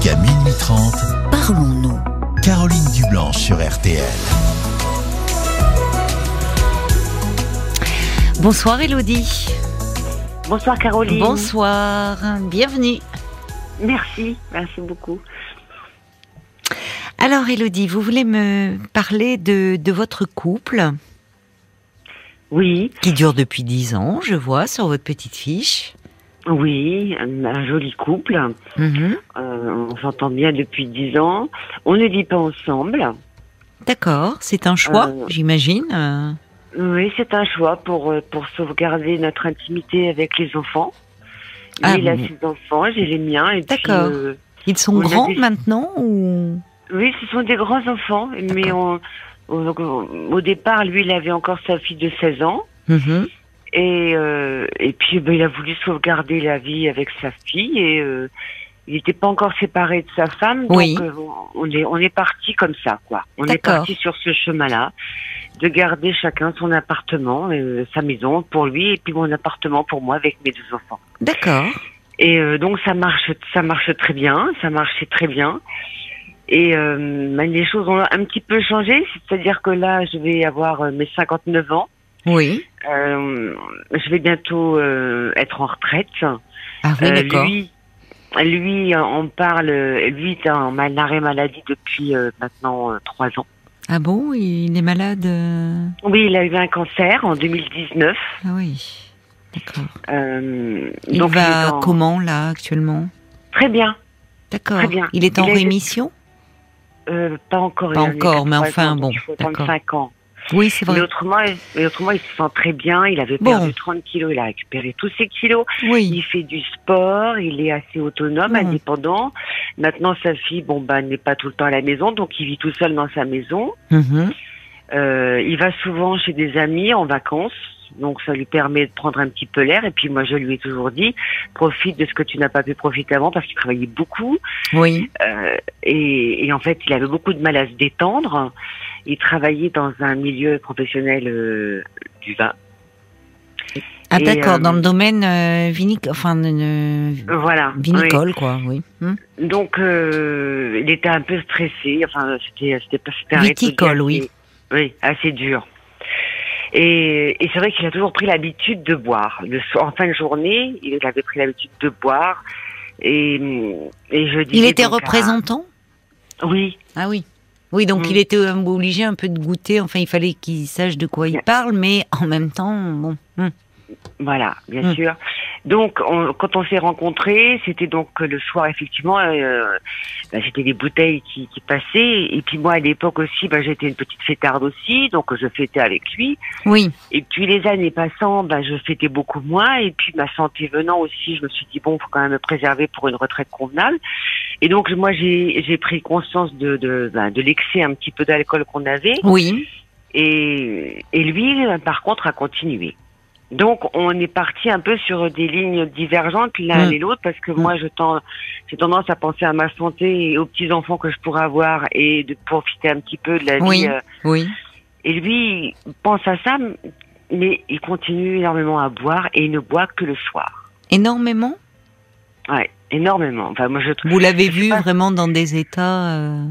Jusqu'à minuit 30, Parlons-nous. Caroline Dublanche sur RTL. Bonsoir Elodie. Bonsoir Caroline. Bonsoir. Bienvenue. Merci, merci beaucoup. Alors Elodie, vous voulez me parler de, de votre couple? Oui, qui dure depuis 10 ans, je vois, sur votre petite fiche. Oui, un, un joli couple. Mhm. Euh, on s'entend bien depuis dix ans. On ne vit pas ensemble. D'accord, c'est un choix, Euh, j'imagine. euh. Oui, c'est un choix pour pour sauvegarder notre intimité avec les enfants. Ah, il a ses enfants, j'ai les miens. D'accord. Ils sont grands des- maintenant ou? Oui, ce sont des grands enfants, mais D'accord. on, on- au départ, lui, il avait encore sa fille de 16 ans. Mhm. Et, euh, et puis ben, il a voulu sauvegarder la vie avec sa fille et euh, il n'était pas encore séparé de sa femme. Donc Oui. euh, on est on est parti comme ça quoi. On est parti sur ce chemin-là de garder chacun son appartement, euh, sa maison pour lui et puis mon appartement pour moi avec mes deux enfants. D'accord. Et euh, donc ça marche ça marche très bien, ça marchait très bien. Et euh, ben, les choses ont un petit peu changé, c'est-à-dire que là je vais avoir mes 59 ans. Oui. Euh, je vais bientôt euh, être en retraite. Ah oui, Euh, d'accord. lui, lui, on parle, lui est en mal- arrêt maladie depuis maintenant trois ans. Ah bon, il est malade Oui, il a eu un cancer en 2019. Ah oui. D'accord. Il donc va en- comment là actuellement? Très bien. D'accord. Très bien. Il est en Il rémission? Euh, pas encore. Pas il encore, mais enfin, ans, bon, donc Il faut d'accord. 35 ans. Oui, c'est Mais vrai. autrement, mais autrement, il se sent très bien. Il avait Bon. perdu 30 kilos. Il a récupéré tous ses kilos. Oui. Il fait du sport, il est assez autonome, Mhm. indépendant. Maintenant, sa fille, bon, bah, n'est pas tout le temps à la maison, donc il vit tout seul dans sa maison. Mhm. Euh, il va souvent chez des amis en vacances, donc ça lui permet de prendre un petit peu l'air. Et puis moi, je lui ai toujours dit, profite de ce que tu n'as pas pu profiter avant, parce qu'il travaillait beaucoup. Oui. Euh, et, et en fait, il avait beaucoup de mal à se détendre. Il travaillait dans un milieu professionnel euh, du vin. Ah d'accord, euh, dans le domaine euh, vinic... enfin, Voilà. vinicole, quoi, oui. Hmm. Donc, euh, il était un peu stressé. Enfin, c'était, c'était pas, c'était Viticole, oui. Oui, assez dur. Et, et c'est vrai qu'il a toujours pris l'habitude de boire. Le en fin de journée, il avait pris l'habitude de boire. Et, et je Il disais était à- représentant? Oui, Ah oui. Oui, donc Mm. il était obligé un peu de goûter, enfin il fallait qu'il sache de quoi il parle, mais en même temps, bon. hmm. Voilà, bien Mm. sûr. Donc, on- quand on s'est rencontrés, c'était donc le soir, effectivement, euh, bah, c'était des bouteilles qui, qui passaient. Et puis moi, à l'époque aussi, bah, j'étais une petite fêtarde aussi, donc je fêtais avec lui. Oui, Et puis les années passant, bah, je fêtais beaucoup moins. Et puis ma santé venant aussi, je me suis dit, bon, faut quand même me préserver pour une retraite convenable. Et donc moi, j'ai pris conscience de, de, bah, de l'excès un petit peu d'alcool qu'on avait. oui, Et, et lui, par contre, a continué. Donc, on est parti un peu sur des lignes divergentes l'un Mm. et l'autre parce que moi, je tends, j'ai tendance à penser à ma santé et aux petits enfants que je pourrais avoir et de profiter un petit peu de la Oui. vie. euh. oui. Et lui, il pense à ça, mais il continue énormément à boire et il ne boit que le soir. Énormément? Ouais, énormément. Enfin, moi, je. Vous l'avez vu pas- vraiment dans des états... euh,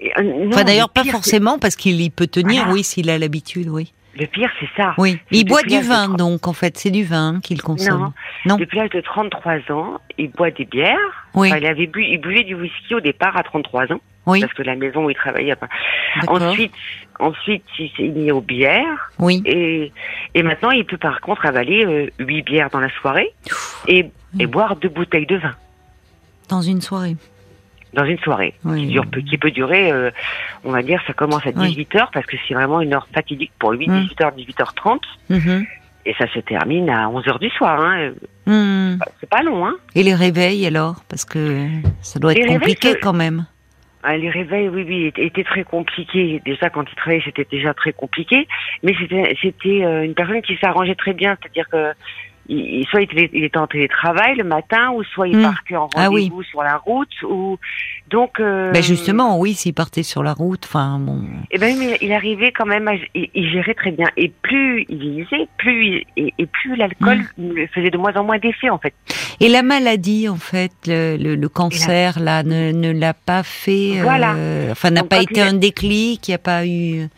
Euh, non, Enfin d'ailleurs le pas forcément parce qu'il y peut tenir, Voilà. oui, s'il a l'habitude, oui. Le pire, c'est ça. Oui, il boit du vin donc en fait, c'est du vin qu'il consomme. Non. Non. Depuis l'âge de 33 ans, il boit des bières. Oui, Enfin, il avait bu, il buvait du whisky au départ à 33 ans, oui, parce que la maison où il travaillait. D'accord. ensuite, ensuite, il s'est mis aux bières Oui, et et maintenant, il peut par contre avaler euh, huit bières dans la soirée et et boire deux bouteilles de vin dans une soirée. Dans une soirée Oui. qui dure qui peut durer, euh, on va dire, ça commence à Oui. 18 h parce que c'est vraiment une heure fatidique pour lui, Mm. 18 h 18 h 30 Mhm. et ça se termine à 11 h du soir. Hein. Hmm. C'est pas long, hein. Et les réveils alors? Parce que ça doit être compliqué quand même. Ah, les réveils, oui, oui, étaient, étaient très compliqués. Déjà, quand il travaillait, c'était déjà très compliqué. Mais c'était, c'était euh, une personne qui s'arrangeait très bien. C'est-à-dire que il, soit il était, il était en télétravail le matin, ou soit il Hmm. partait en Ah oui. rendez-vous sur la route, ou donc. Euh, Ben justement, oui, s'il partait sur la route, enfin bon. Eh ben, mais il arrivait quand même, à, il, il gérait très bien. Et plus il vieillissait, plus il- et, et plus l'alcool me faisait de moins en moins d'effet en fait. Et la maladie, en fait, le, le, le cancer, là, ne, ne l'a pas fait. euh, Voilà. enfin, n'a pas été un déclic, il n'y a pas eu.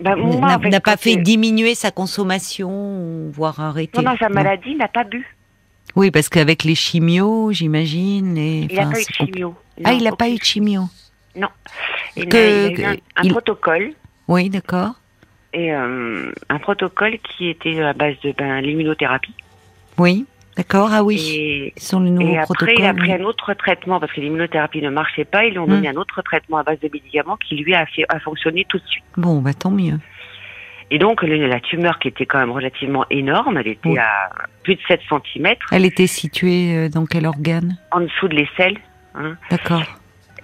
Ben, moi, n'a en fait, n'a pas fait diminuer sa consommation, voire arrêter. Pendant sa Non. maladie, n'a pas bu. Oui, parce qu'avec les chimios, j'imagine. Les... Il n'a pas eu de chimio. Ah, Non, il n'a pas eu de chimio. Il, que- a, il a eu un, que- un il- protocole Oui, d'accord. et euh, un protocole qui était à base de ben, l'immunothérapie. Oui, d'accord. Ah oui. Et, sont après, il a pris oui. un autre traitement parce que l'immunothérapie ne marchait pas. Ils lui ont Hmm. donné un autre traitement à base de médicaments qui lui a, fait, a fonctionné tout de suite. Bon, bah tant mieux. Et donc, le- la tumeur qui était quand même relativement énorme, elle était Oui. à plus de 7 cm Elle était située euh, dans quel organe? En dessous de l'aisselle. Hein, D'accord.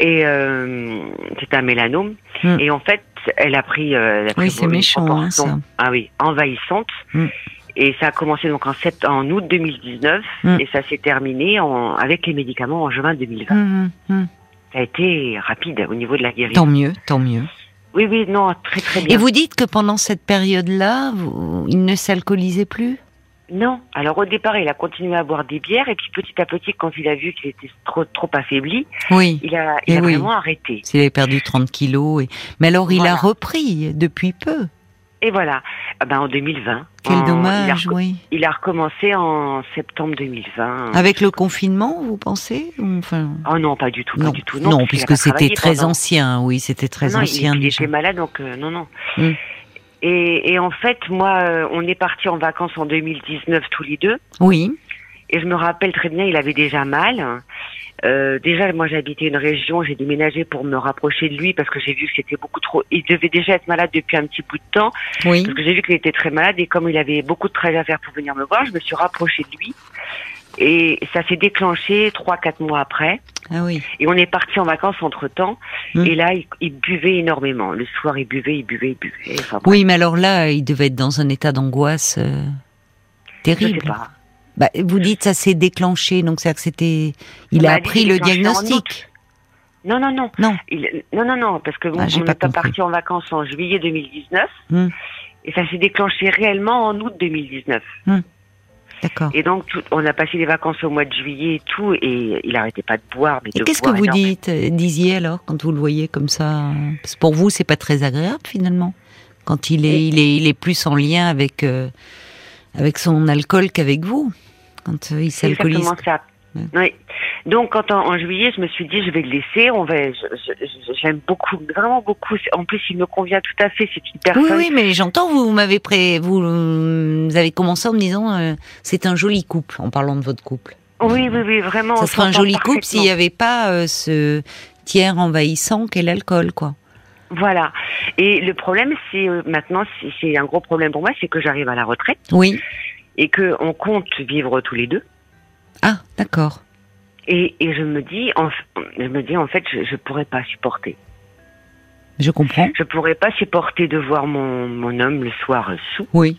et euh, c'était un mélanome. Hmm. Et en fait, elle a pris. euh, elle a pris Oui, c'est méchant, hein, ça. Ah oui, envahissante. Hmm. Et ça a commencé donc en, sept, en août 2019 Hmm. et ça s'est terminé en, avec les médicaments en juin 2020. Hum, hum, hum. Ça a été rapide au niveau de la guérison. Tant mieux, tant mieux. Oui, oui, non, très très bien. Et vous dites que pendant cette période-là, il ne s'alcoolisait plus? Non. Alors au départ, il a continué à boire des bières et puis petit à petit, quand il a vu qu'il était trop trop affaibli, Oui. il a, il Eh a oui. vraiment arrêté. S'il avait perdu 30 kilos. Et... Mais alors, il a repris depuis peu. Et voilà. Ah ben, en 2020. Quel en- dommage, il a, oui. il a recommencé en septembre 2020. Avec le confinement, vous pensez Enfin, Oh non, pas du tout, pas non, du tout. non, a puisque pas c'était très pendant- ancien. Oui, c'était très Non, il- ancien il, était malade, donc euh, non, non. Mm. Et, et en fait, moi, euh, on est parti en vacances en 2019 tous les deux. Oui. Et je me rappelle très bien, il avait déjà mal. Euh, déjà, moi, j'habitais une région, j'ai déménagé pour me rapprocher de lui parce que j'ai vu que c'était beaucoup trop. Il devait déjà être malade depuis un petit bout de temps Oui. parce que j'ai vu qu'il était très malade et comme il avait beaucoup de travail à faire pour venir me voir, je me suis rapprochée de lui. Et ça s'est déclenché trois, quatre mois après. Ah oui. Et on est parti en vacances entre temps. Mm. Et là, il, il buvait énormément. Le soir, il buvait, il buvait, il buvait. Enfin, Oui, mais alors là, il devait être dans un état d'angoisse euh, je sais terrible. pas. Bah, vous dites ça s'est déclenché, donc c'est que c'était. Il a dit appris le diagnostic. Non, non, non. Non. Il- non, non, non, parce que Ah, on pas est pas parti en vacances en juillet 2019 Hmm. et ça s'est déclenché réellement en août 2019. D'accord. Et donc tout- on a passé les vacances au mois de juillet et tout et il arrêtait pas de boire. Mais Et qu'est-ce que vous dites, euh, disiez alors, quand vous le voyez comme ça? Parce que pour vous, c'est pas très agréable finalement, quand il est, Et- il est, il est plus en lien avec euh, avec son alcool qu'avec vous, quand euh, il s'alcoolise. ça. Ouais. Oui. Donc quand en, en juillet, je me suis dit je vais le laisser. On va. J'aime beaucoup, vraiment beaucoup. En plus, il me convient tout à fait. C'est une Oui, personne. oui, mais j'entends, vous m'avez pré... vous, vous avez commencé en me disant, euh, c'est un joli couple, en parlant de votre couple. Oui, oui, oui, vraiment. Ça serait un joli couple s'il n'y avait pas euh, ce tiers envahissant qu'est l'alcool, quoi. Voilà. Et le problème, c'est euh, maintenant, c'est un gros problème pour moi, c'est que j'arrive à la retraite Oui. Et que on compte vivre tous les deux. Ah, d'accord. Et, et je me dis, en, je me dis en fait, je, je pourrais pas supporter. Je comprends. Je pourrais pas supporter de voir mon, mon homme le soir sous. Oui.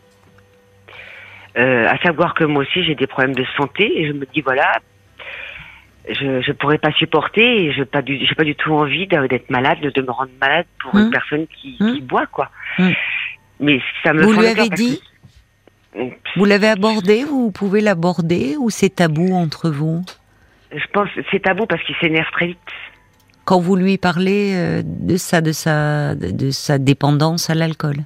Euh, à savoir que moi aussi j'ai des problèmes de santé et je me dis voilà, je je pourrais pas supporter et je pas du j'ai pas du tout envie d'être malade, de me rendre malade pour Hum. une personne qui, Hum. qui boit quoi. Hum. Mais ça me Vous lui avez dit que- Vous l'avez abordé, vous pouvez l'aborder, ou c'est tabou entre vous? Je pense que c'est tabou parce qu'il s'énerve très vite. Quand vous lui parlez euh, de ça, de sa, de, de sa dépendance à l'alcool?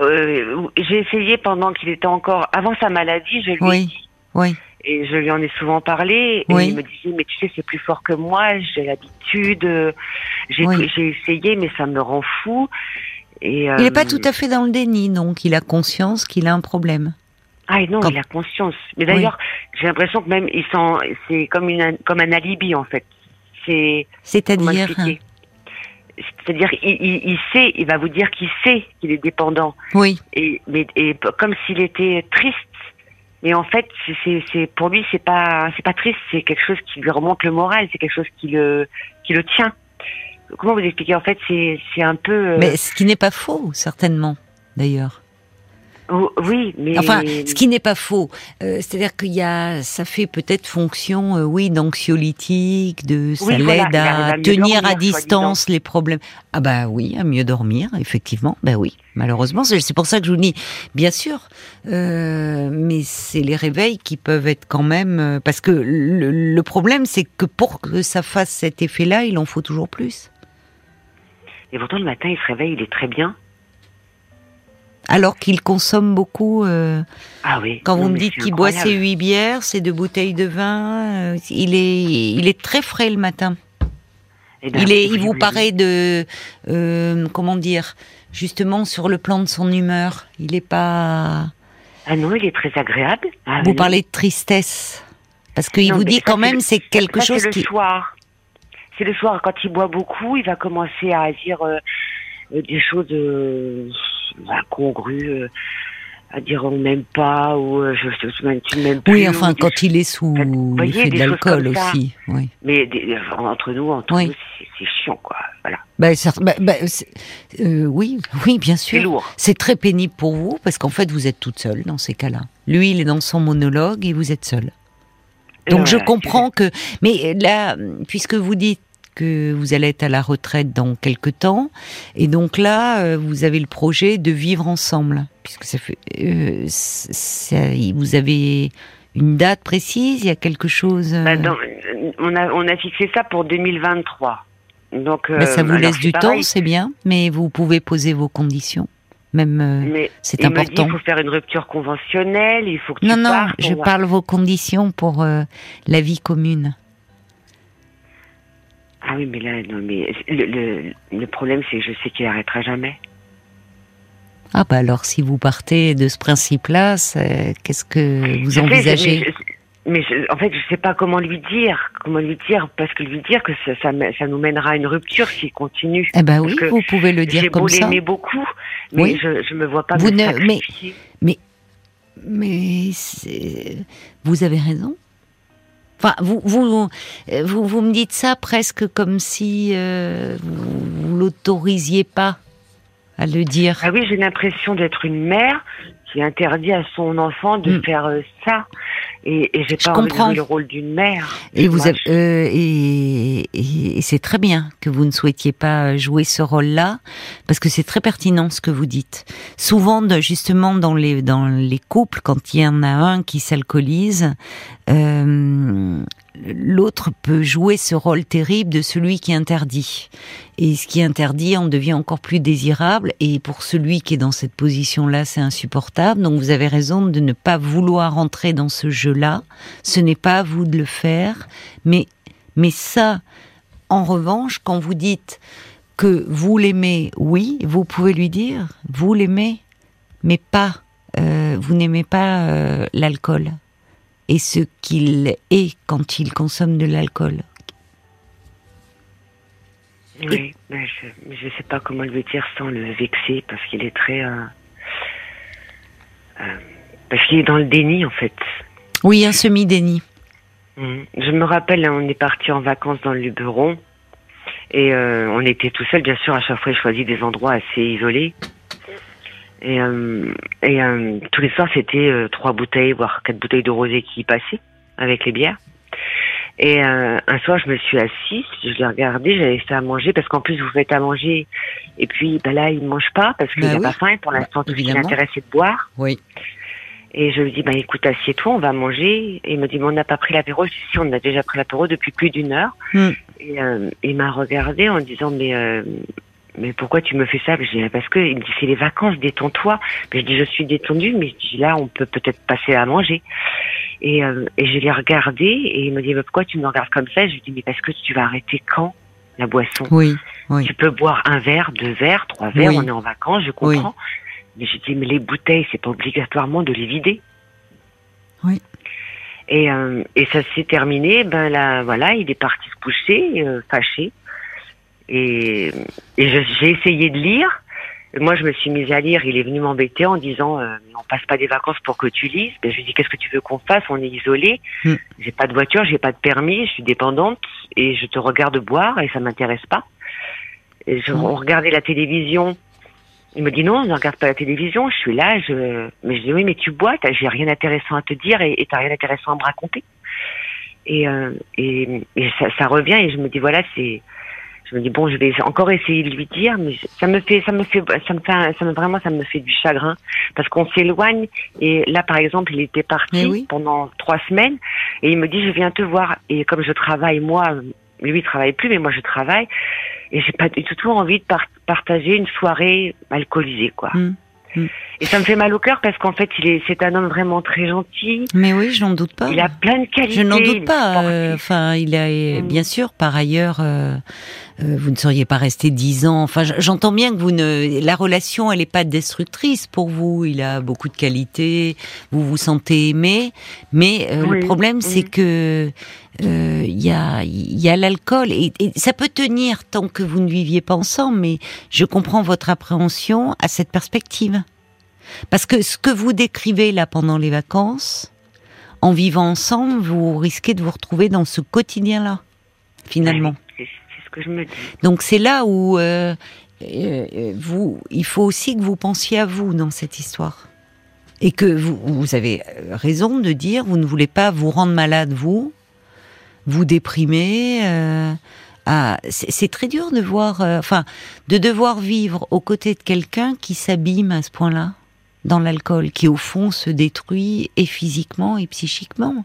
Euh, j'ai essayé pendant qu'il était encore avant sa maladie, je lui ai dit Oui. et je lui en ai souvent parlé et Oui. il me disait mais tu sais c'est plus fort que moi, j'ai l'habitude, euh, j'ai Oui. j'ai essayé mais ça me rend fou et Il n'est pas euh, tout à fait dans le déni, donc il a conscience qu'il a un problème. Ah et non, il a conscience. Mais d'ailleurs, j'ai l'impression que même il sent c'est comme une comme un alibi en fait. C'est C'est-à-dire, c'est-à-dire, il, il, il sait, il va vous dire qu'il sait qu'il est dépendant, oui, et mais et comme s'il était triste. Mais en fait, c'est pour lui, c'est pas c'est pas triste, c'est quelque chose qui lui remonte le moral, c'est quelque chose qui le qui le tient. Comment vous expliquer En fait, c'est c'est un peu. euh, mais ce qui n'est pas faux, certainement, d'ailleurs. Oui, mais Enfin, ce qui n'est pas faux. Euh, C'est-à-dire qu'il y a, ça fait peut-être fonction, euh, oui, d'anxiolytique, de ça Oui, l'aide à tenir dormir, à distance les problèmes. Ah bah oui, à mieux dormir, effectivement. Bah oui, malheureusement, c'est c'est pour ça que je vous dis, bien sûr, euh, mais c'est les réveils qui peuvent être quand même, euh, parce que le, le problème, c'est que pour que ça fasse cet effet-là, il en faut toujours plus. Et pourtant le matin il se réveille, il est très bien. Alors qu'il consomme beaucoup. euh, Ah oui. Quand Non, vous me dites qu'il boit ses huit bières, ses deux bouteilles de vin, euh, il est, il est très frais le matin. Eh ben, il est, il vous paraît de, euh, comment dire, justement sur le plan de son humeur. Il est pas. Ah non, il est très agréable. Ah, vous oui. parlez de tristesse, parce qu'il vous dit quand même le- c'est quelque Ça, chose c'est qui. le soir. C'est le soir quand il boit beaucoup, il va commencer à dire euh, euh, des choses euh, incongrues, à dire on m'aime pas ou euh, je, tu m'aimes plus. Oui, ou enfin quand il est sous l'effet de l'alcool aussi. Oui. Mais des- entre nous, entre Oui. nous, c'est- c'est chiant quoi. Voilà, Bah, bah, bah, c'est- euh, oui, oui, bien c'est sûr. lourd. C'est très pénible pour vous parce qu'en fait vous êtes toute seule dans ces cas-là. Lui, il est dans son monologue et vous êtes seule. Donc je comprends que, mais là, puisque vous dites que vous allez être à la retraite dans quelque temps, et donc là, euh, vous avez le projet de vivre ensemble, puisque ça fait, euh, ça- vous avez une date précise, il y a quelque chose. euh, Bah, dans- on a on a fixé ça pour 2023. Donc bah, ça euh, vous laisse du temps, c'est bien, mais vous pouvez poser vos conditions, même. euh, c'est important. il faut faire une rupture conventionnelle, il faut que non, tu non, partes, je on parle vos conditions pour euh, la vie commune. Ah oui, mais là, non, mais le, le, le problème, c'est que je sais qu'il arrêtera jamais. Ah bah alors si vous partez de ce principe-là, qu'est-ce que vous envisagez mais, je- mais je- en fait, je sais pas comment lui dire, comment lui dire, parce que lui dire que ça, ça, nous mènera à une rupture s'il continue. Eh ben Parce oui, vous pouvez le J'ai dire beau comme ça. l'aimer beaucoup, mais Oui. je, je me vois pas Vous me ne- mais-. Mais c'est- vous avez raison. Enfin, vous, vous, vous, vous me dites ça presque comme si euh, vous, vous l'autorisiez pas à le dire. Ah oui, j'ai l'impression d'être une mère qui interdit à son enfant de Mm. faire euh, ça. Et, et j'ai pas envie de jouer le rôle d'une mère. Et vous avez, euh, et, et- et c'est très bien que vous ne souhaitiez pas jouer ce rôle-là, parce que c'est très pertinent ce que vous dites. Souvent, de- justement, dans les dans les couples, quand il y en a un qui s'alcoolise, euh, l'autre peut jouer ce rôle terrible de celui qui interdit. Et ce qui interdit en devient encore plus désirable. Et pour celui qui est dans cette position-là, c'est insupportable. Donc vous avez raison de ne pas vouloir entrer dans ce jeu-là. Ce n'est pas à vous de le faire. Mais, mais ça, en revanche, quand vous dites que vous l'aimez, oui, vous pouvez lui dire, vous l'aimez, mais pas, euh, vous n'aimez pas euh, l'alcool et ce qu'il est quand il consomme de l'alcool. Oui, mais je je sais pas comment lui dire sans le vexer parce qu'il est très euh, euh, parce qu'il est dans le déni en fait. Oui, un semi-déni. Mhm. Je me rappelle, on est parti en vacances dans le Luberon et euh, on était tout seul. Bien sûr, à chaque fois, il choisit des endroits assez isolés. Et, euh, et euh, tous les soirs, c'était euh, trois bouteilles, voire quatre bouteilles de rosé qui passaient avec les bières. Et euh, un soir, je me suis assise, je l'ai regardé, j'avais fait à manger parce qu'en plus vous faites à manger. Et puis, bah là, il mange pas parce qu'il Bah n'a oui. pas faim. Et pour l'instant, tout ce qui l'intéresse, c'est de boire. Oui. Et je lui dis, bah écoute, assieds-toi, on va manger. Et il me dit, mais on n'a pas pris l'apéro. Je dis, si, on a déjà pris l'apéro depuis plus d'une heure. Hmm. Et euh, il m'a regardé en disant, mais euh, mais pourquoi tu me fais ça? Je dis, parce que il me dit, c'est les vacances, détends-toi. Mais je dis, je suis détendue, mais je dis, là, on peut peut-être passer à manger. Et, euh, et je l'ai regardé et il me dit, mais pourquoi tu me regardes comme ça? Je lui dis, mais parce que tu vas arrêter quand la boisson? Oui, oui. tu peux boire un verre, deux verres, trois verres, Oui. on est en vacances, je comprends. Mais j'ai dit, mais les bouteilles, c'est pas obligatoirement de les vider. Oui. Et, euh, et ça s'est terminé, ben là, voilà, il est parti se coucher, euh, fâché. Et, et j'ai essayé de lire. Moi, je me suis mise à lire. Il est venu m'embêter en disant, euh, on passe pas des vacances pour que tu lises. Ben, je lui dis, qu'est-ce que tu veux qu'on fasse? On est isolé. Hmm. J'ai pas de voiture, j'ai pas de permis, je suis dépendante et je te regarde boire et ça m'intéresse pas. Et je, Hmm. On regardait la télévision Il me dit non, ne regarde pas la télévision, je suis là, je... mais je dis oui, mais tu bois, j'ai rien d'intéressant à te dire et et t'as rien d'intéressant à me raconter. Et, euh, et, et ça, ça revient et je me dis voilà, c'est, je me dis bon, je vais encore essayer de lui dire, mais ça me fait, ça me fait, ça me fait, un- ça me vraiment, ça me fait du chagrin parce qu'on s'éloigne. Et là, par exemple, il était parti oui. pendant trois semaines et il me dit je viens te voir. Et comme je travaille moi, lui il travaille plus, mais moi je travaille et j'ai pas du tout envie de par- partager une soirée alcoolisée quoi. Mm. Mm. Et ça me fait mal au cœur parce qu'en fait il est, c'est un homme vraiment très gentil. Mais oui, je n'en doute pas. Il a plein de qualités. Je n'en doute pas. euh, Enfin, il a Mm. bien sûr. Par ailleurs, euh, euh, vous ne seriez pas resté dix ans. Enfin, j'entends bien que vous ne. La relation, elle n'est pas destructrice pour vous. Il a beaucoup de qualités. Vous vous sentez aimé, mais euh, Oui, le problème, c'est oui. que euh, il y a il y a l'alcool et, et ça peut tenir tant que vous ne viviez pas ensemble. Mais je comprends votre appréhension à cette perspective, parce que ce que vous décrivez là pendant les vacances en vivant ensemble, vous risquez de vous retrouver dans ce quotidien-là, finalement. C'est c'est ce que je me dis. Donc c'est là où euh, euh, vous, il faut aussi que vous pensiez à vous dans cette histoire. Et que vous, vous avez raison de dire, vous ne voulez pas vous rendre malade, vous, vous déprimer. euh, ah, c'est très dur de voir, euh, enfin, de devoir vivre aux côtés de quelqu'un qui s'abîme à ce point-là dans l'alcool, qui au fond se détruit et physiquement et psychiquement.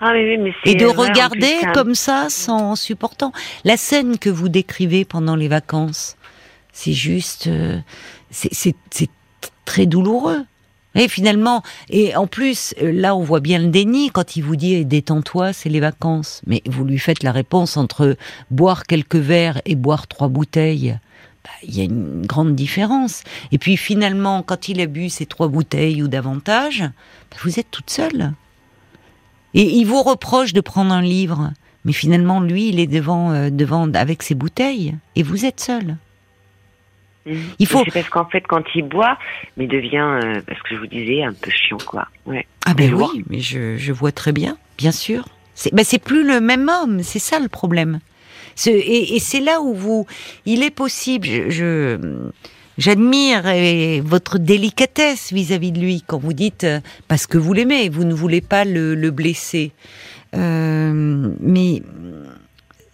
Ah oui, oui, mais c'est Et de plus, regarder comme ça sans supportant. La scène que vous décrivez pendant les vacances, c'est juste, euh, c'est c'est- c'est très douloureux. Et finalement, et en plus, euh, là, on voit bien le déni quand il vous dit détends-toi, c'est les vacances. Mais vous lui faites la réponse entre boire quelques verres et boire trois bouteilles. Bah, Il y a une grande différence. Et puis finalement, quand il a bu ces trois bouteilles ou davantage, bah, vous êtes toute seule. Et il vous reproche de prendre un livre, mais finalement, lui, il est devant, euh, devant avec ses bouteilles, et vous êtes seul. Il faut- Mais C'est parce qu'en fait, quand il boit, mais il devient, euh, parce que je vous disais, un peu chiant, quoi. Ouais. Ah ben oui, mais je, je vois très bien, bien sûr. C'est ben c'est plus le même homme, c'est ça le problème. Et et c'est là où vous, il est possible. Je, j'admire votre délicatesse vis-à-vis de lui quand vous dites euh, parce que vous l'aimez, vous ne voulez pas le, le blesser. Euh, mais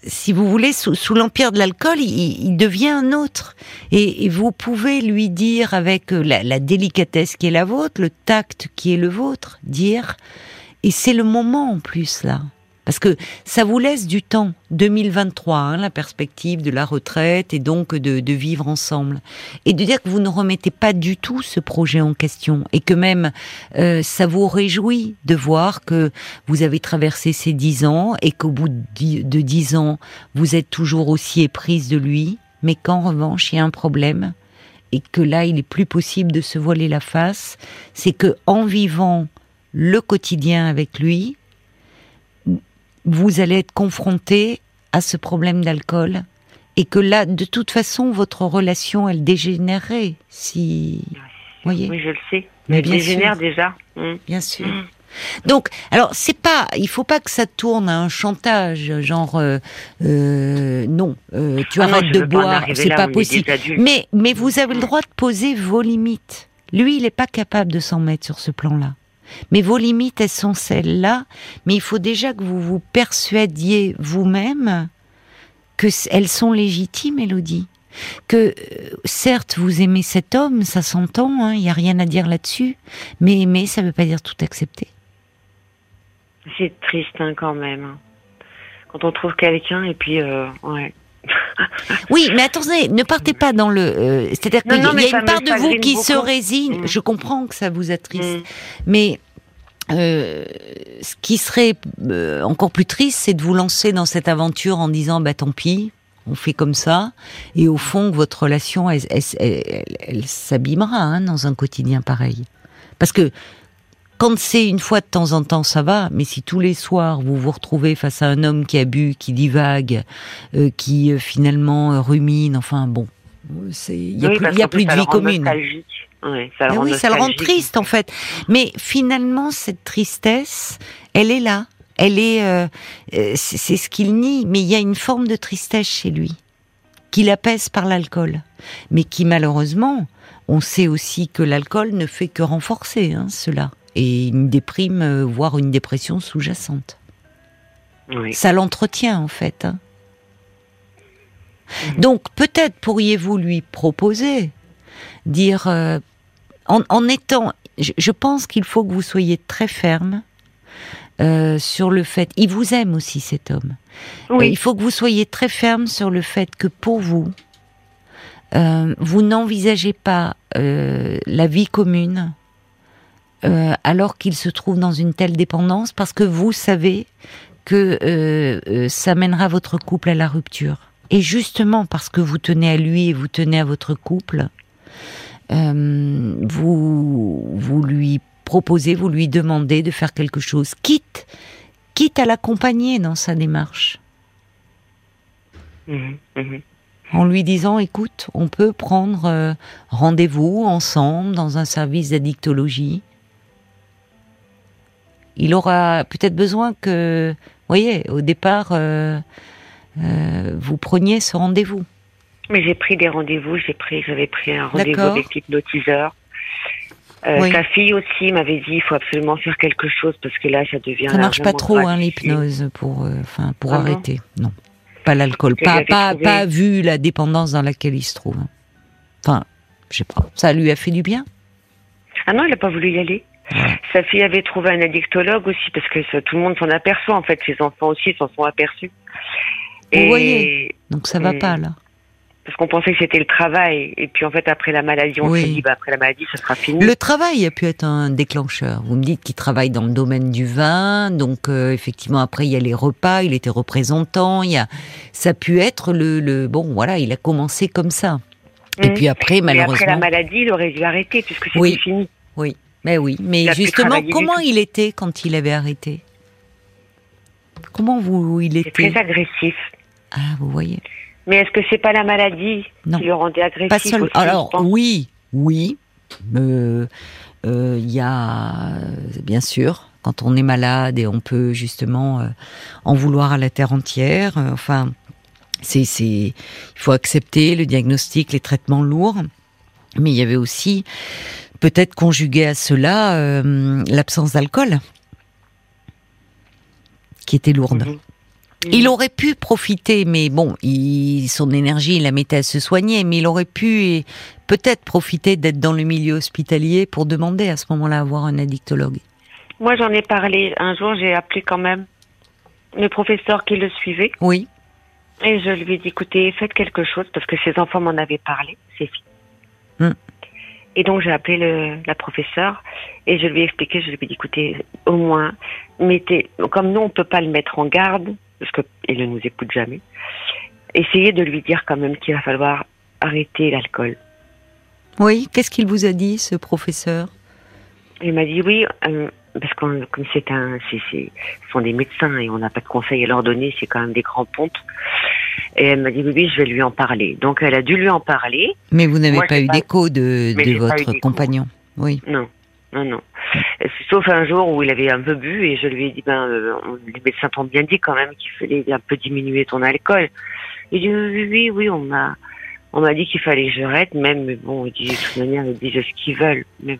si vous voulez, sous, sous l'empire de l'alcool, il, devient un autre. Et, et vous pouvez lui dire avec euh, la, la délicatesse qui est la vôtre, le tact qui est le vôtre, dire, et c'est le moment en plus là. Parce que ça vous laisse du temps, 2023, hein, la perspective de la retraite et donc de, de vivre ensemble. Et de dire que vous ne remettez pas du tout ce projet en question et que même euh, ça vous réjouit de voir que vous avez traversé ces dix ans et qu'au bout de dix- ans, vous êtes toujours aussi éprise de lui, mais qu'en revanche, il y a un problème et que là, il est plus possible de se voiler la face, c'est que en vivant le quotidien avec lui, vous allez être confronté à ce problème d'alcool et que là, de toute façon, votre relation, elle dégénérerait si, voyez, Oui, je le sais. Mais bien dégénère sûr. déjà. Mhm. bien sûr. Mhm. Donc, alors c'est pas, il faut pas que ça tourne à un chantage, genre euh, euh, non, euh, tu Ah arrêtes de boire, c'est pas possible. Mais mais vous avez le droit de poser vos limites. Lui, il n'est pas capable de s'en mettre sur ce plan-là. Mais vos limites, elles sont celles-là. Mais il faut déjà que vous vous persuadiez vous-même que c- elles sont légitimes, Elodie. Que euh, certes, vous aimez cet homme, ça s'entend, hein, il n'y a rien à dire là-dessus. Mais aimer, ça ne veut pas dire tout accepter. C'est triste hein, quand même. hein. Quand on trouve quelqu'un et puis, euh, ouais. Oui, mais attendez, ne partez pas dans le. euh, C'est-à-dire qu'il y a une part de vous qui se résigne. Mm. Je comprends que ça vous attriste, Mhm. mais euh, ce qui serait euh, encore plus triste, c'est de vous lancer dans cette aventure en disant bah tant pis, on fait comme ça, et au fond votre relation, elle, elle- elle- elle- elle s'abîmera hein, dans un quotidien pareil. Parce que quand c'est une fois de temps en temps, ça va, mais si tous les soirs vous vous retrouvez face à un homme qui a bu, qui divague, euh, qui euh, finalement euh, rumine, enfin bon, il y a Oui, plus, y a plus de vie commune. Ouais, ça le Mais rend oui, ça le rend triste en fait. Mais finalement, cette tristesse, elle est là. Elle est, euh, c'est c'est ce qu'il nie. Mais il y a une forme de tristesse chez lui qu'il apaise par l'alcool, mais qui malheureusement, on sait aussi que l'alcool ne fait que renforcer hein, cela, et une déprime, euh, voire une dépression sous-jacente. Oui. Ça l'entretient en fait. hein. Mhm. Donc peut-être pourriez-vous lui proposer, dire, euh, en, en étant, je, je pense qu'il faut que vous soyez très ferme euh, sur le fait, il vous aime aussi cet homme. Euh. Il faut que vous soyez très ferme sur le fait que pour vous, euh, vous n'envisagez pas la vie commune euh, alors qu'il se trouve dans une telle dépendance parce que vous savez que euh, euh, ça mènera votre couple à la rupture. Et justement parce que vous tenez à lui et vous tenez à votre couple, euh, vous, vous lui proposez, vous lui demandez de faire quelque chose, quitte, quitte à l'accompagner dans sa démarche Mhm, mhm. en lui disant écoute, on peut prendre euh, rendez-vous ensemble dans un service d'addictologie. Il aura peut-être besoin que, vous voyez, au départ, euh, euh, vous preniez ce rendez-vous. Mais j'ai pris des rendez-vous, j'ai pris, j'avais pris un rendez-vous avec l'hypnotiseur. Euh, Oui. Sa fille aussi m'avait dit il faut absolument faire quelque chose parce que là ça devient. Ça marche pas trop, hein, l'hypnose pour, euh, enfin, pour Ah arrêter. Non, pas l'alcool, pas, l'avais pas, trouvé. pas vu la dépendance dans laquelle il se trouve. Enfin, je sais pas. Ça lui a fait du bien? Ah non, il a pas voulu y aller. Sa fille avait trouvé un addictologue aussi parce que ça, tout le monde s'en aperçoit en fait. Ses enfants aussi s'en sont aperçus. Vous voyez. Donc ça va pas là. Parce qu'on pensait que c'était le travail et puis en fait après la maladie on Oui. s'est dit bah après la maladie ça sera fini. Le travail a pu être un déclencheur. Vous me dites qu'il travaille dans le domaine du vin, donc euh, effectivement après il y a les repas, il était représentant, il y a ça a pu être le, le bon voilà, il a commencé comme ça. Et Mm. puis après malheureusement après la maladie il aurait dû arrêter puisque c'était Oui. fini. oui, mais oui, mais justement comment il était quand il avait arrêté? Comment vous il était? très agressif. Ah, vous voyez. Mais est-ce que c'est pas la maladie Non. qui le rendait agressif Pas seul. aussi, Alors oui, oui. euh, euh, Il y a euh, bien sûr quand on est malade et on peut justement euh, en vouloir à la terre entière. enfin, c'est c'est il faut accepter le diagnostic, les traitements lourds. Mais il y avait aussi peut-être conjugué à cela euh, l'absence d'alcool qui était lourde. Mhm. Il aurait pu profiter, mais bon, il, son énergie, il la mettait à se soigner, mais il aurait pu peut-être profiter d'être dans le milieu hospitalier pour demander à ce moment-là à voir un addictologue. Moi, j'en ai parlé. Un jour, j'ai appelé quand même le professeur qui le suivait Oui, et je lui ai dit, écoutez, faites quelque chose parce que ses enfants m'en avaient parlé, ses filles. Et donc, j'ai appelé le, la professeure et je lui ai expliqué, je lui ai dit, écoutez, au moins, mettez, comme nous, on peut pas le mettre en garde parce qu'il ne nous écoute jamais, essayez de lui dire quand même qu'il va falloir arrêter l'alcool. oui. Qu'est-ce qu'il vous a dit, ce professeur? Il m'a dit oui, euh, parce que comme c'est un, ce sont des médecins et on n'a pas de conseils à leur donner, c'est quand même des grands pontes. Et elle m'a dit oui, oui, je vais lui en parler. Donc elle a dû lui en parler. Mais vous n'avez pas eu d'écho de, de votre compagnon. Oui, Non, non, non. Sauf un jour où il avait un peu bu et je lui ai dit ben, euh, les médecins t'ont bien dit quand même qu'il fallait un peu diminuer ton alcool. Il dit oui, oui, oui, on m'a, on m'a dit qu'il fallait que je reste même, mais bon, il dit de toute manière ils disent ce qu'ils veulent. Mais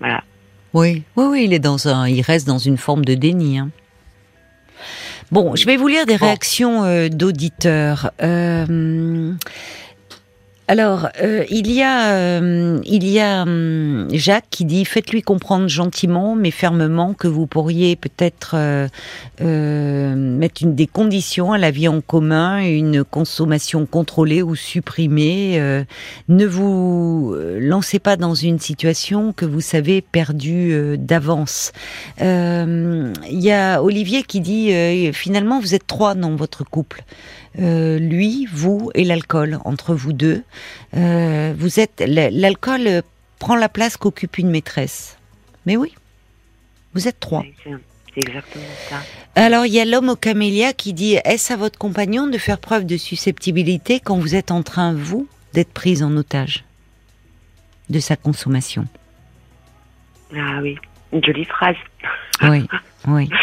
voilà. oui, oui, oui. Il est dans un, il reste dans une forme de déni. hein. Bon, je vais vous lire des Bon. réactions euh, d'auditeurs. Euh, alors, euh, il y a, euh, hum, Jacques qui dit faites-lui comprendre gentiment mais fermement que vous pourriez peut-être euh, mettre une des conditions à la vie en commun, une consommation contrôlée ou supprimée. ne vous lancez pas dans une situation que vous savez perdue d'avance. Il y a Olivier qui dit finalement vous êtes trois dans votre couple. Euh, lui, vous et l'alcool entre vous deux. Euh, vous êtes l'alcool euh, prend la place qu'occupe une maîtresse. Mais oui, vous êtes trois. C'est exactement ça. Alors il y a l'homme au camélia qui dit est-ce à votre compagnon de faire preuve de susceptibilité quand vous êtes en train vous d'être prise en otage de sa consommation? Ah oui, une jolie phrase. Oui, oui.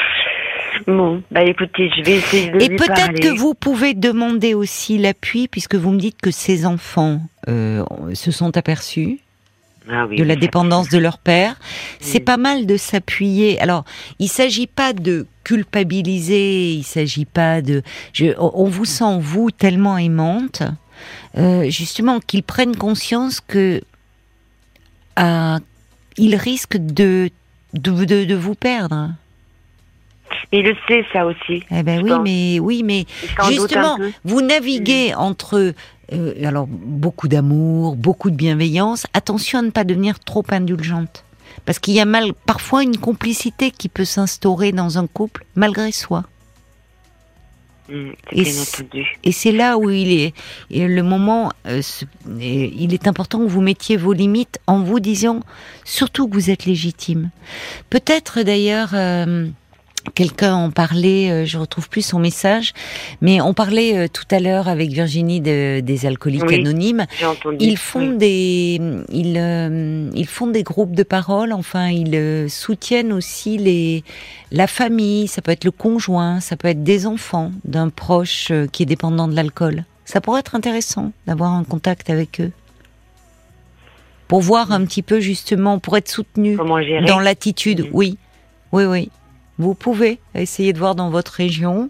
Bon, bah écoutez, je vais essayer de Et peut-être que vous pouvez demander aussi l'appui, puisque vous me dites que ces enfants euh, se sont aperçus Ah oui, de la dépendance de leur père. C'est pas mal de s'appuyer. Alors, il s'agit pas de culpabiliser, il s'agit pas de. Je, on vous sent vous tellement aimante, euh, justement qu'ils prennent conscience que ah, ils risquent de de, de, de vous perdre. Il le sait, ça aussi. Eh ben oui, pense. mais oui, mais Justement, vous naviguez entre euh, alors beaucoup d'amour, beaucoup de bienveillance. Attention à ne pas devenir trop indulgente, parce qu'il y a mal parfois une complicité qui peut s'instaurer dans un couple malgré soi. Mm, c'est Et c'est- entendu. Et c'est là où il est et le moment. euh, ce- il est important que vous mettiez vos limites en vous disant surtout que vous êtes légitime. Peut-être d'ailleurs. euh, Quelqu'un en parlait, euh, je retrouve plus son message, mais on parlait euh, tout à l'heure avec Virginie de- des alcooliques Oui. anonymes. Entendu. Ils font Oui. des, ils, euh, ils font des groupes de parole. Enfin, ils euh, soutiennent aussi les, la famille. Ça peut être le conjoint, ça peut être des enfants d'un proche qui est dépendant de l'alcool. Ça pourrait être intéressant d'avoir un contact avec eux pour voir un petit peu justement, pour être soutenu dans l'attitude. Mhm. Oui, oui, oui. Vous pouvez essayer de voir dans votre région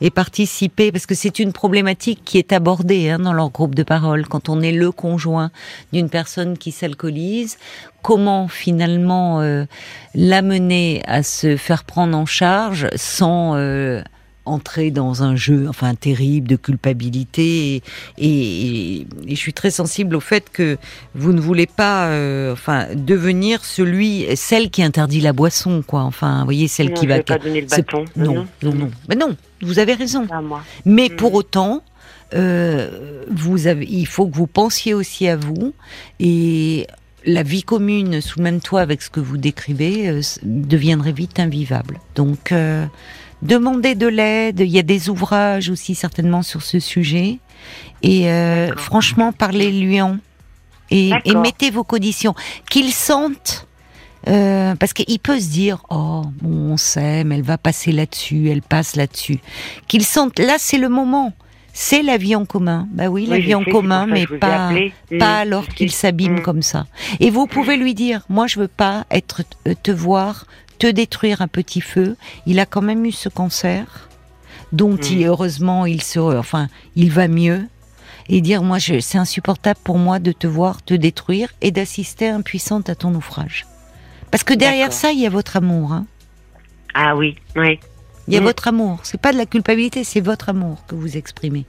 et participer parce que c'est une problématique qui est abordée hein, dans leur groupe de parole quand on est le conjoint d'une personne qui s'alcoolise. Comment finalement euh, l'amener à se faire prendre en charge sans euh, entrer dans un jeu enfin terrible de culpabilité et, et- et je suis très sensible au fait que vous ne voulez pas euh, enfin devenir celui celle qui interdit la boisson quoi enfin vous voyez celle Non, qui je va pas donner le bâton. non non non mais non vous avez raison moi. mais Mhm. pour autant, euh, vous avez, il faut que vous pensiez aussi à vous et la vie commune sous le même toit avec ce que vous décrivez euh, deviendrait vite invivable. Donc, euh, demandez de l'aide. Il y a des ouvrages aussi certainement sur ce sujet. Et euh, franchement, parlez-lui en et, mettez vos conditions. Qu'ils sentent. euh, parce qu'il peut se dire oh bon on s'aime elle va passer là-dessus elle passe là-dessus qu'ils sentent là c'est le moment c'est la vie en commun bah oui la vie en commun mais pas pas Mm, alors qu'il sais. s'abîme Mm. comme ça. Et vous pouvez lui dire, moi je veux pas être te voir te détruire un petit feu. Il a quand même eu ce cancer, dont il heureusement il se, enfin il va mieux. Et dire moi c'est insupportable pour moi de te voir te détruire et d'assister impuissante à ton naufrage. Parce que derrière ça il y a votre amour. Hein. Ah oui, oui. Il y a Mm. votre amour. C'est pas de la culpabilité, c'est votre amour que vous exprimez.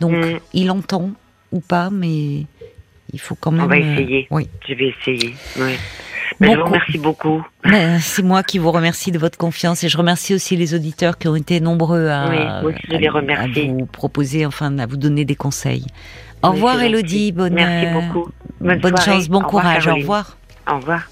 Donc Mm. il entend ou pas, mais il faut quand même. On va euh, essayer. oui. Je vais essayer. Oui. Mais je vous Beaucoup. remercie beaucoup. Ben, C'est moi qui vous remercie de votre confiance et je remercie aussi les auditeurs qui ont été nombreux à, Oui, moi aussi, je les à- remercie. à vous proposer, enfin, à vous donner des conseils. Au Oui, revoir Elodie, bonne, Merci euh, beaucoup. bonne chance, bon Au revoir, courage, au revoir. Au revoir.